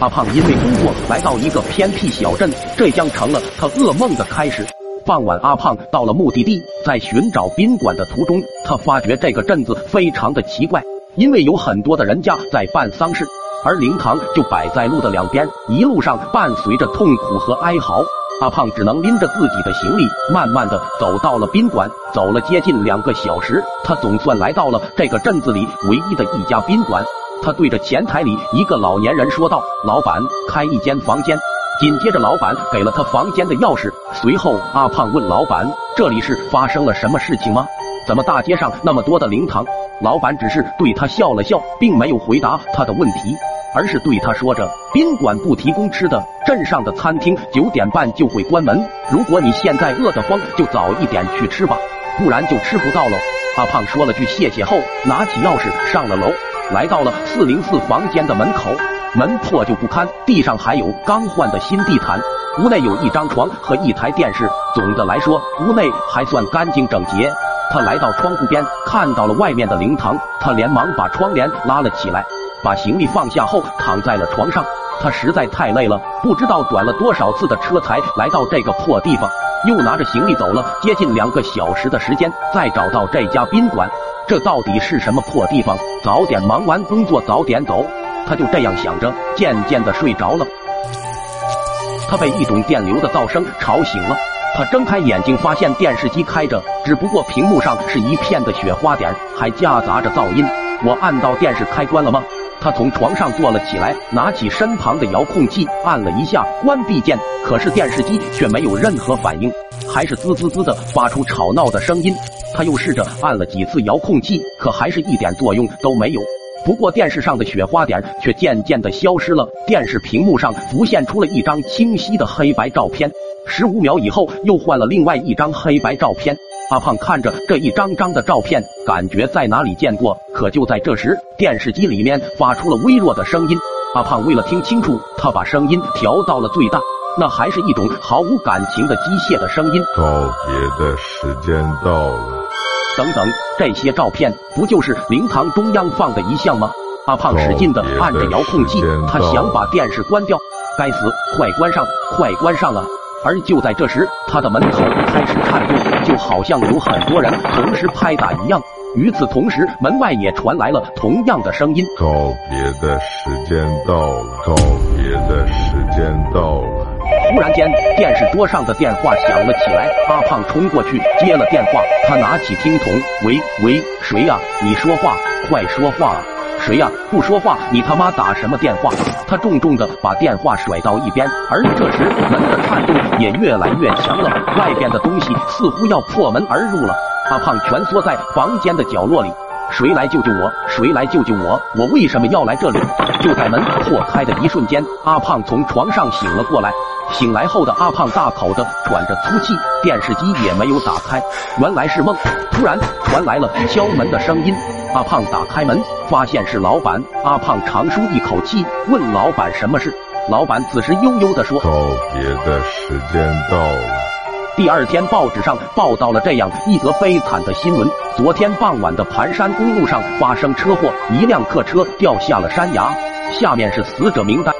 阿胖因为工作来到一个偏僻小镇，这将成了他噩梦的开始。傍晚，阿胖到了目的地，在寻找宾馆的途中，他发觉这个镇子非常的奇怪，因为有很多的人家在办丧事，而灵堂就摆在路的两边，一路上伴随着痛苦和哀嚎。阿胖只能拎着自己的行李，慢慢的走到了宾馆。走了接近两个小时，他总算来到了这个镇子里唯一的一家宾馆。他对着前台里一个老年人说道：“老板，开一间房间。”紧接着，老板给了他房间的钥匙。随后，阿胖问老板：“这里是发生了什么事情吗？怎么大街上那么多的灵堂？”老板只是对他笑了笑，并没有回答他的问题，而是对他说着：“宾馆不提供吃的，镇上的餐厅九点半就会关门。如果你现在饿得慌，就早一点去吃吧，不然就吃不到喽。”阿胖说了句谢谢后，拿起钥匙上了楼，来到了四零四房间的门口。门破旧不堪，地上还有刚换的新地毯。屋内有一张床和一台电视，总的来说，屋内还算干净整洁。他来到窗户边，看到了外面的灵堂，他连忙把窗帘拉了起来，把行李放下后，躺在了床上。他实在太累了，不知道转了多少次的车才来到这个破地方，又拿着行李走了接近两个小时的时间，再找到这家宾馆。这到底是什么破地方？早点忙完工作，早点走。他就这样想着，渐渐的睡着了。他被一种电流的噪声吵醒了。他睁开眼睛，发现电视机开着，只不过屏幕上是一片的雪花点，还夹杂着噪音。我按到电视开关了吗？他从床上坐了起来，拿起身旁的遥控器，按了一下关闭键。可是电视机却没有任何反应，还是滋滋滋的发出吵闹的声音。他又试着按了几次遥控器，可还是一点作用都没有。不过电视上的雪花点却渐渐的消失了，电视屏幕上浮现出了一张清晰的黑白照片。十五秒以后，又换了另外一张黑白照片。阿胖看着这一张张的照片，感觉在哪里见过。可就在这时，电视机里面发出了微弱的声音。阿胖为了听清楚，他把声音调到了最大，那还是一种毫无感情的机械的声音。告别的时间到了。等等，这些照片不就是灵堂中央放的遗像吗？阿胖使劲的按着遥控器，他想把电视关掉。该死，快关上，快关上啊！而就在这时，他的门口开始颤动，就好像有很多人同时拍打一样。与此同时，门外也传来了同样的声音。告别的时间到了，告别的时间到了。忽然间，电视桌上的电话响了起来。阿胖冲过去接了电话，他拿起听筒，喂喂，谁呀？你说话，快说话啊！谁呀？不说话，你他妈打什么电话？他重重的把电话甩到一边。而这时，门的颤动也越来越强了，外边的东西似乎要破门而入了。阿胖蜷缩在房间的角落里。谁来救救我？谁来救救我？我为什么要来这里？就在门破开的一瞬间，阿胖从床上醒了过来。醒来后的阿胖大口的喘着粗气，电视机也没有打开，原来是梦。突然传来了敲门的声音，阿胖打开门，发现是老板。阿胖长舒一口气，问老板什么事。老板此时悠悠的说：“告别的时间到了。”第二天，报纸上报道了这样一则悲惨的新闻：昨天傍晚的盘山公路上发生车祸，一辆客车掉下了山崖，下面是死者名单。